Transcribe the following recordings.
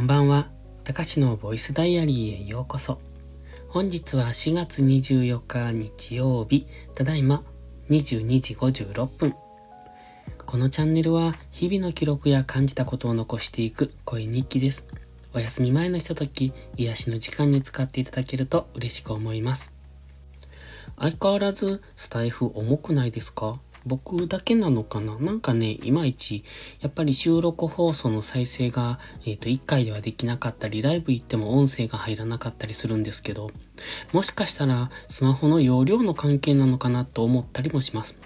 んばんは。たかしのボイスダイアリーへようこそ。本日は4月24日日曜日、ただいま22時56分。このチャンネルは日々の記録や感じたことを残していく声日記です。お休み前のひととき、癒しの時間に使っていただけると嬉しく思います。相変わらずスタイフ重くないですか？僕だけなのかな？なんかね、いまいち、やっぱり収録放送の再生が、えっ、ー、と、1回ではできなかったり、ライブ行っても音声が入らなかったりするんですけど、もしかしたら、スマホの容量の関係なのかなと思ったりもします。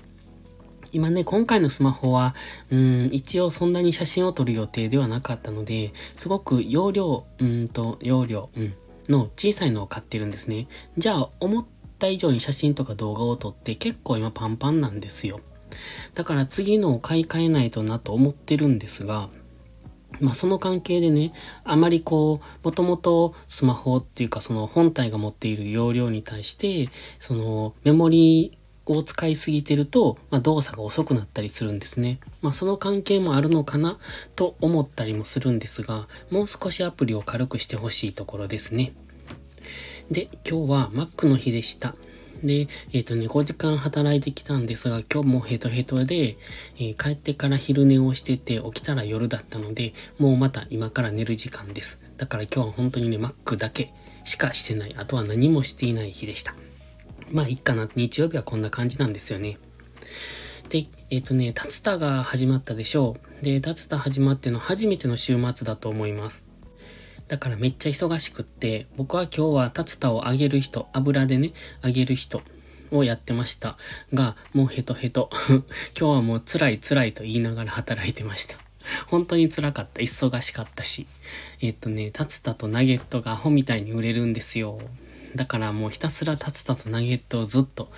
今ね、今回のスマホは、うん、一応そんなに写真を撮る予定ではなかったので、すごく容量、うんと、容量、うん、の小さいのを買ってるんですね。じゃあ、思った以上に写真とか動画を撮って結構今パンパンなんですよ。だから次のを買い替えないとなと思ってるんですが、まあその関係でね、あまりこう、もともとスマホっていうかその本体が持っている容量に対して、そのメモリーを使いすぎてると、まあ、動作が遅くなったりするんですね。まあその関係もあるのかなと思ったりもするんですが、もう少しアプリを軽くしてほしいところですね。で、今日は Mac の日でした。で、えっ、ー、とね、5時間働いてきたんですが、今日もヘトヘトで、えー、帰ってから昼寝をしてて、起きたら夜だったので、もうまた今から寝る時間です。だから今日は本当にね、Mac だけしかしてない。あとは何もしていない日でした。まあ、いっかな。日曜日はこんな感じなんですよね。で、えっ、ー、とね、タツタが始まったでしょう。で、タツタ始まっての初めての週末だと思います。だからめっちゃ忙しくって、僕は今日は竜田を揚げる人、油でね、揚げる人をやってましたが、もうヘトヘト。今日はもう辛い辛いと言いながら働いてました。本当に辛かった。忙しかったし。えっとね、竜田とナゲットがアホみたいに売れるんですよ。だからもうひたすら竜田とナゲットをずっと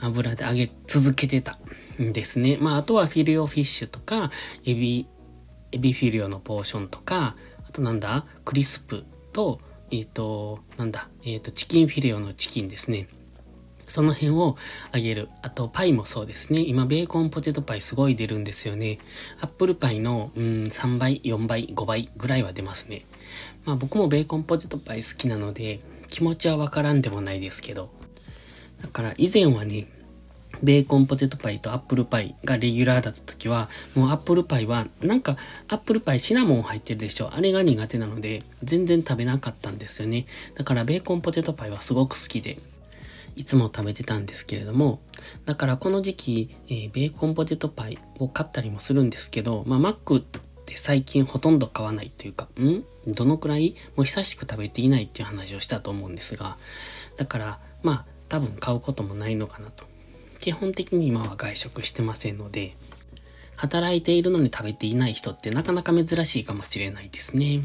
油で揚げ続けてたんですね。まああとはフィリオフィッシュとか、エビ、エビフィリオのポーションとか、あとなんだ？クリスプと、えっ、ー、と、なんだ？えっ、ー、と、チキンフィレオのチキンですね。その辺をあげる。あと、パイもそうですね。今、ベーコンポテトパイすごい出るんですよね。アップルパイの、うん、3倍、4倍、5倍ぐらいは出ますね。まあ僕もベーコンポテトパイ好きなので、気持ちはわからんでもないですけど。だから以前はね、ベーコンポテトパイとアップルパイがレギュラーだった時は、もうアップルパイは、なんかアップルパイシナモン入ってるでしょ。あれが苦手なので、全然食べなかったんですよね。だからベーコンポテトパイはすごく好きで、いつも食べてたんですけれども、だからこの時期、えー、ベーコンポテトパイを買ったりもするんですけど、まあマックって最近ほとんど買わないというか、ん？どのくらい？もう久しく食べていないっていう話をしたと思うんですが、だから、まあ多分買うこともないのかなと。基本的に今は外食してませんので、働いているのに食べていない人ってなかなか珍しいかもしれないですね。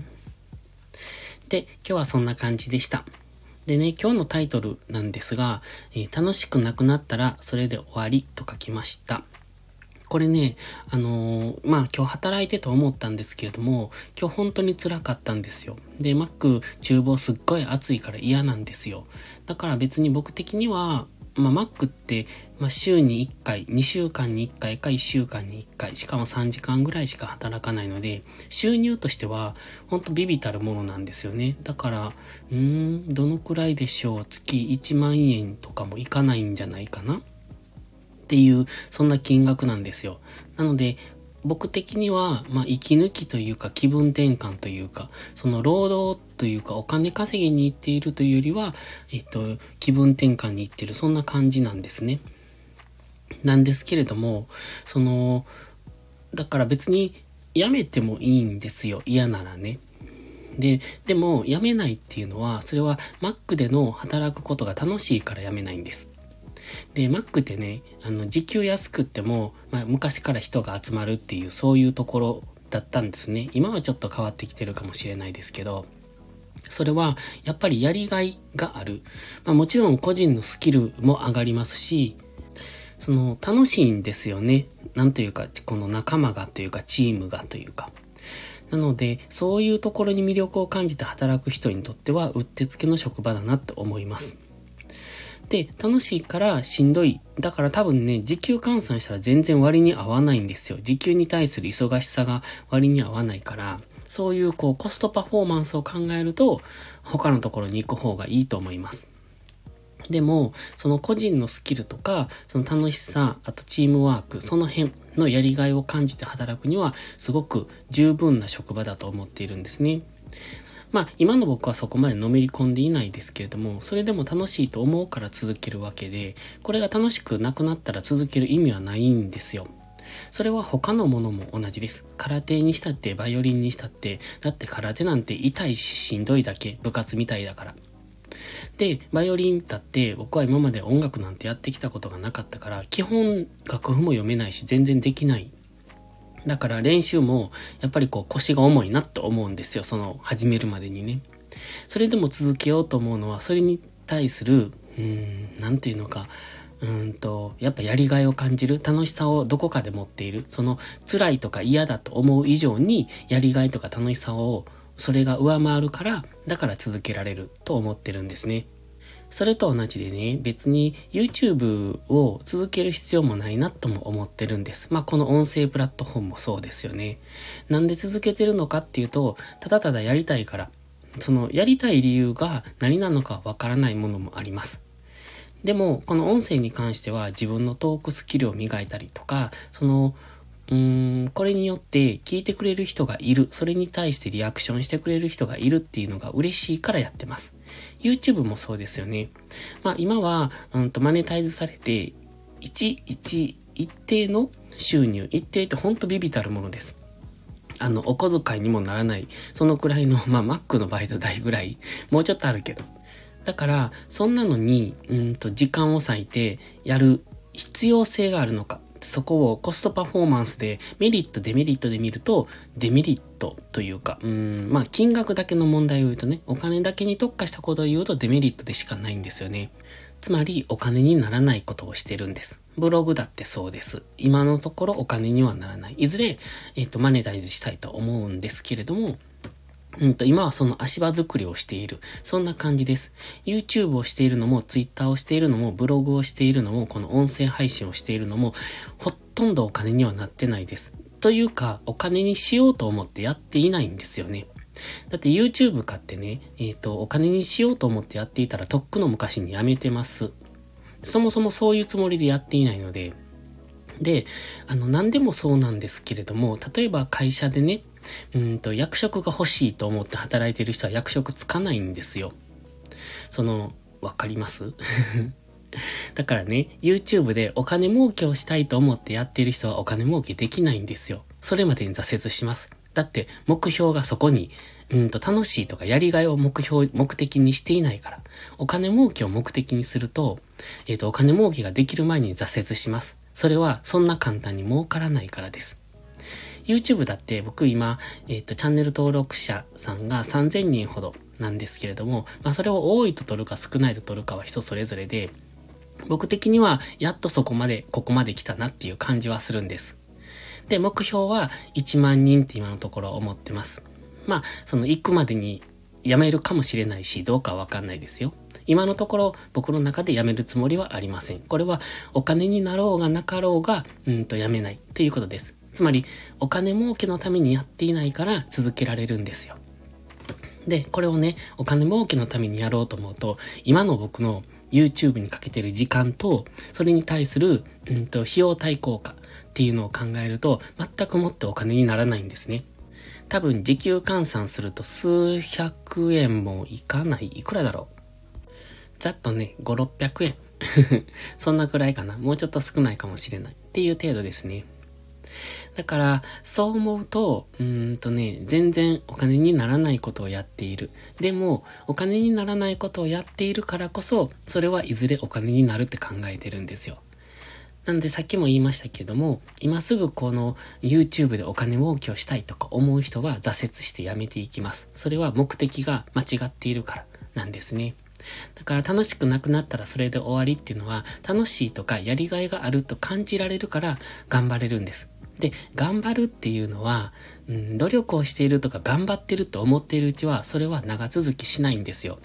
で、今日はそんな感じでした。でね、今日のタイトルなんですが、えー、楽しくなくなったらそれで終わりと書きました。これね、あのー、まあ今日働いてと思ったんですけれども、今日本当に辛かったんですよ。で、マック厨房すっごい暑いから嫌なんですよ。だから別に僕的には、まあ、マックって、まあ、週に1回、2週間に1回か1週間に1回、しかも3時間ぐらいしか働かないので、収入としては、ほんとビビたるものなんですよね。だから、うーん、どのくらいでしょう？月1万円とかもいかないんじゃないかな？っていう、そんな金額なんですよ。なので、僕的には、まあ、息抜きというか気分転換というか、その労働というかお金稼ぎに行っているというよりは、えっと、気分転換に行ってる、そんな感じなんですね。なんですけれども、その、だから別に辞めてもいいんですよ。嫌ならね。で、でも辞めないっていうのは、それは Mac での働くことが楽しいから辞めないんです。で、Mac ってね、あの、時給安くっても、まあ、昔から人が集まるっていう、そういうところだったんですね。今はちょっと変わってきてるかもしれないですけど、それは、やっぱりやりがいがある。まあ、もちろん個人のスキルも上がりますし、その、楽しいんですよね。なんというか、この仲間がというか、チームがというか。なので、そういうところに魅力を感じて働く人にとっては、うってつけの職場だなって思います。で、楽しいからしんどい。だから多分ね、時給換算したら全然割に合わないんですよ。時給に対する忙しさが割に合わないから、そういうこうコストパフォーマンスを考えると、他のところに行く方がいいと思います。でも、その個人のスキルとか、その楽しさ、あとチームワーク、その辺のやりがいを感じて働くには、すごく十分な職場だと思っているんですね。まあ、今の僕はそこまでのめり込んでいないですけれども、それでも楽しいと思うから続けるわけで、これが楽しくなくなったら続ける意味はないんですよ。それは他のものも同じです。空手にしたって、バイオリンにしたって、だって空手なんて痛いししんどいだけ、部活みたいだから。で、バイオリンだって僕は今まで音楽なんてやってきたことがなかったから、基本楽譜も読めないし全然できない。だから練習もやっぱりこう腰が重いなって思うんですよ。その始めるまでにね。それでも続けようと思うのは、それに対する、うん、なんていうのか、うんと、やっぱやりがいを感じる、楽しさをどこかで持っている、その辛いとか嫌だと思う以上に、やりがいとか楽しさを、それが上回るから、だから続けられると思ってるんですね。それと同じでね、別に YouTube を続ける必要もないなとも思ってるんです。まあこの音声プラットフォームもそうですよね。なんで続けてるのかっていうと、ただただやりたいから。そのやりたい理由が何なのかわからないものもあります。でも、この音声に関しては自分のトークスキルを磨いたりとか、その、うーん、これによって聞いてくれる人がいる。それに対してリアクションしてくれる人がいるっていうのが嬉しいからやってます。YouTube もそうですよね。まあ今は、うんとマネタイズされて、1、1、一定の収入、一定ってほんとビビたるものです。あの、お小遣いにもならない、そのくらいの、まあ、Mac のバイト代ぐらい、もうちょっとあるけど、だから、そんなのに、うんと、時間を割いてやる必要性があるのか。そこをコストパフォーマンスでメリット、デメリットで見ると、デメリットというか、うん、まあ、金額だけの問題を言うとね、お金だけに特化したことを言うとデメリットでしかないんですよね。つまり、お金にならないことをしてるんです。ブログだってそうです。今のところお金にはならない。いずれ、えっ、ー、と、マネタイズしたいと思うんですけれども、うんと、今はその足場作りをしている。そんな感じです。YouTube をしているのも、Twitter をしているのも、ブログをしているのも、この音声配信をしているのも、ほとんどお金にはなってないです。というか、お金にしようと思ってやっていないんですよね。だって YouTube 買ってね、えっ、ー、と、お金にしようと思ってやっていたら、とっくの昔にやめてます。そもそもそういうつもりでやっていないので、で、あの、何でもそうなんですけれども、例えば会社でね、うんと、役職が欲しいと思って働いてる人は役職つかないんですよ。その、わかります？だからね、YouTube でお金儲けをしたいと思ってやってる人はお金儲けできないんですよ。それまでに挫折します。だって目標がそこに、うんと楽しいとかやりがいを目標、目的にしていないから。お金儲けを目的にすると、えっ、ー、と、お金儲けができる前に挫折します。それはそんな簡単に儲からないからです。YouTube だって僕今、えっ、ー、と、チャンネル登録者さんが3000人ほどなんですけれども、まあそれを多いと取るか少ないと取るかは人それぞれで、僕的にはやっとそこまで、ここまで来たなっていう感じはするんです。で、目標は1万人って今のところ思ってます。まあ、その行くまでに辞めるかもしれないし、どうかわかんないですよ。今のところ僕の中で辞めるつもりはありません。これはお金になろうがなかろうが、うんと辞めないということです。つまり、お金儲けのためにやっていないから続けられるんですよ。で、これをね、お金儲けのためにやろうと思うと、今の僕の YouTube にかけてる時間と、それに対する、うんと、費用対効果っていうのを考えると、全くもってお金にならないんですね。多分、時給換算すると数百円もいかない。いくらだろうざっとね、5、600円。そんなくらいかな。もうちょっと少ないかもしれない。っていう程度ですね。だから、そう思うと、うんとね、全然お金にならないことをやっている。でも、お金にならないことをやっているからこそ、それはいずれお金になるって考えてるんですよ。なんでさっきも言いましたけども、今すぐこの YouTube でお金儲けをしたいとか思う人は挫折してやめていきます。それは目的が間違っているからなんですね。だから楽しくなくなったらそれで終わりっていうのは楽しいとかやりがいがあると感じられるから頑張れるんです。で、頑張るっていうのは、うん、努力をしているとか頑張ってると思っているうちは、それは長続きしないんですよ。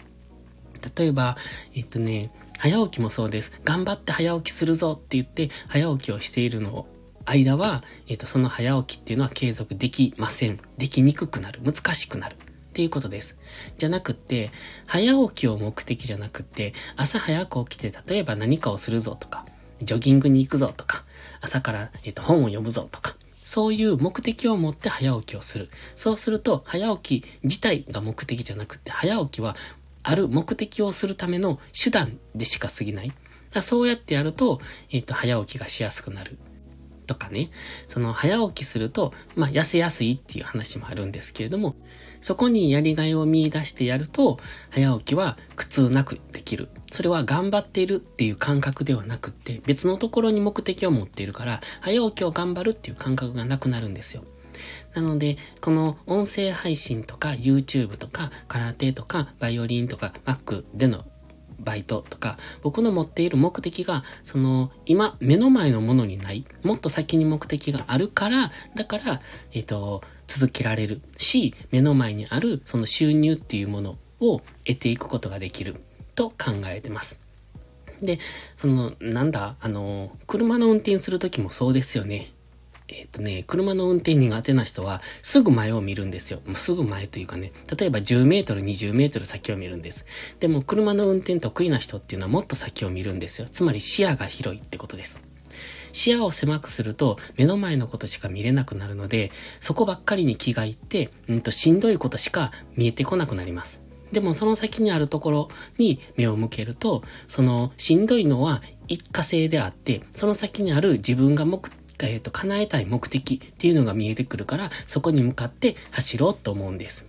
例えば、えっとね、早起きもそうです。頑張って早起きするぞって言って、早起きをしているのを、間は、えっ、と、その早起きっていうのは継続できません。できにくくなる。難しくなる。っていうことです。じゃなくって、早起きを目的じゃなくって、朝早く起きて、例えば何かをするぞとか、ジョギングに行くぞとか、朝から、えっ、と、本を読むぞとか、そういう目的を持って早起きをする。そうすると、早起き自体が目的じゃなくて、早起きはある目的をするための手段でしか過ぎない。だそうやってやると、えっ、と、早起きがしやすくなる。とかね。その、早起きすると、まあ、痩せやすいっていう話もあるんですけれども、そこにやりがいを見出してやると、早起きは苦痛なくできる。それは頑張っているっていう感覚ではなくって、別のところに目的を持っているから、早起きを頑張るっていう感覚がなくなるんですよ。なので、この音声配信とか YouTube とか空手とかバイオリンとか Mac でのバイトとか、僕の持っている目的が、その、今、目の前のものにない、もっと先に目的があるから、だから、えっ、ー、と、続けられるし、目の前にあるその収入っていうものを得ていくことができると考えてます。で、その、なんだ、あの、車の運転するときもそうですよね。えっ、ー、とね、車の運転苦手な人は、すぐ前を見るんですよ。もうすぐ前というかね、例えば10メートル、20メートル先を見るんです。でも、車の運転得意な人っていうのはもっと先を見るんですよ。つまり視野が広いってことです。視野を狭くすると、目の前のことしか見れなくなるので、そこばっかりに気がいって、うんと、しんどいことしか見えてこなくなります。でもその先にあるところに目を向けると、そのしんどいのは一過性であって、その先にある自分が目えっ、と、叶えたい目的っていうのが見えてくるから、そこに向かって走ろうと思うんです。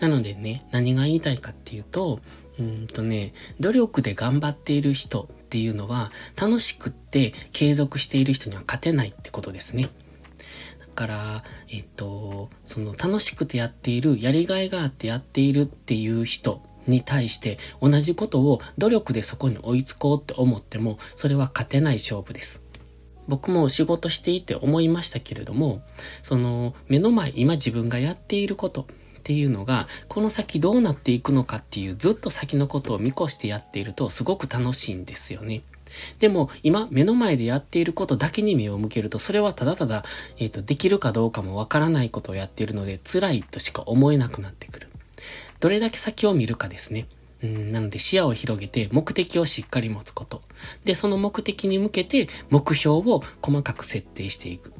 なのでね、何が言いたいかっていうと、うんとね、努力で頑張っている人っていうのは、楽しくって継続している人には勝てないってことですね。だから、えっ、と、その楽しくてやっている、やりがいがあってやっているっていう人に対して同じことを努力でそこに追いつこうって思っても、それは勝てない勝負です。僕も仕事していて思いましたけれども、その目の前、今自分がやっていることっていうのが、この先どうなっていくのかっていうずっと先のことを見越してやっているとすごく楽しいんですよね。でも、今、目の前でやっていることだけに目を向けると、それはただただ、えっ、ー、と、できるかどうかもわからないことをやっているので、辛いとしか思えなくなってくる。どれだけ先を見るかですね。うん、なので視野を広げて目的をしっかり持つこと。で、その目的に向けて目標を細かく設定していく。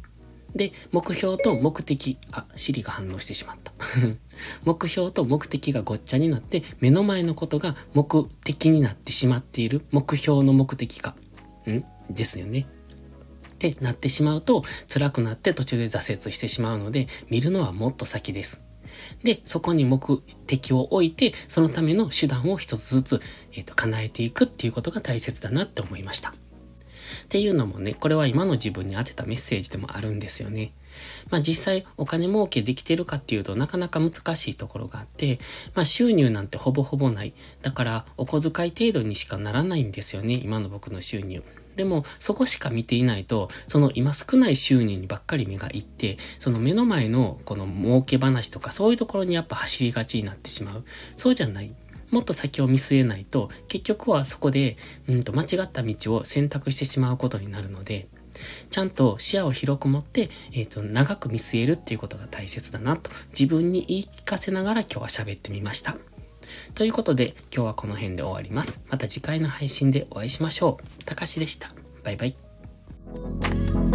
で、目標と目的、あ、シリが反応してしまった。目標と目的がごっちゃになって、目の前のことが目的になってしまっている目標の目的化。ん？ですよね。ってなってしまうと、辛くなって途中で挫折してしまうので、見るのはもっと先です。で、そこに目的を置いて、そのための手段を一つずつ、えっ、ー、と、叶えていくっていうことが大切だなって思いました。っていうのもね、これは今の自分に当てたメッセージでもあるんですよね。まあ実際お金儲けできてるかっていうとなかなか難しいところがあって、まあ収入なんてほぼほぼない。だからお小遣い程度にしかならないんですよね、今の僕の収入。でも、そこしか見ていないと、その今少ない収入にばっかり目がいって、その目の前のこの儲け話とかそういうところにやっぱ走りがちになってしまう。そうじゃない。もっと先を見据えないと、結局はそこで、うんと間違った道を選択してしまうことになるので、ちゃんと視野を広く持って、えっ、ー、と、長く見据えるっていうことが大切だなと、自分に言い聞かせながら今日は喋ってみました。ということで、今日はこの辺で終わります。また次回の配信でお会いしましょう。たかしでした。バイバイ。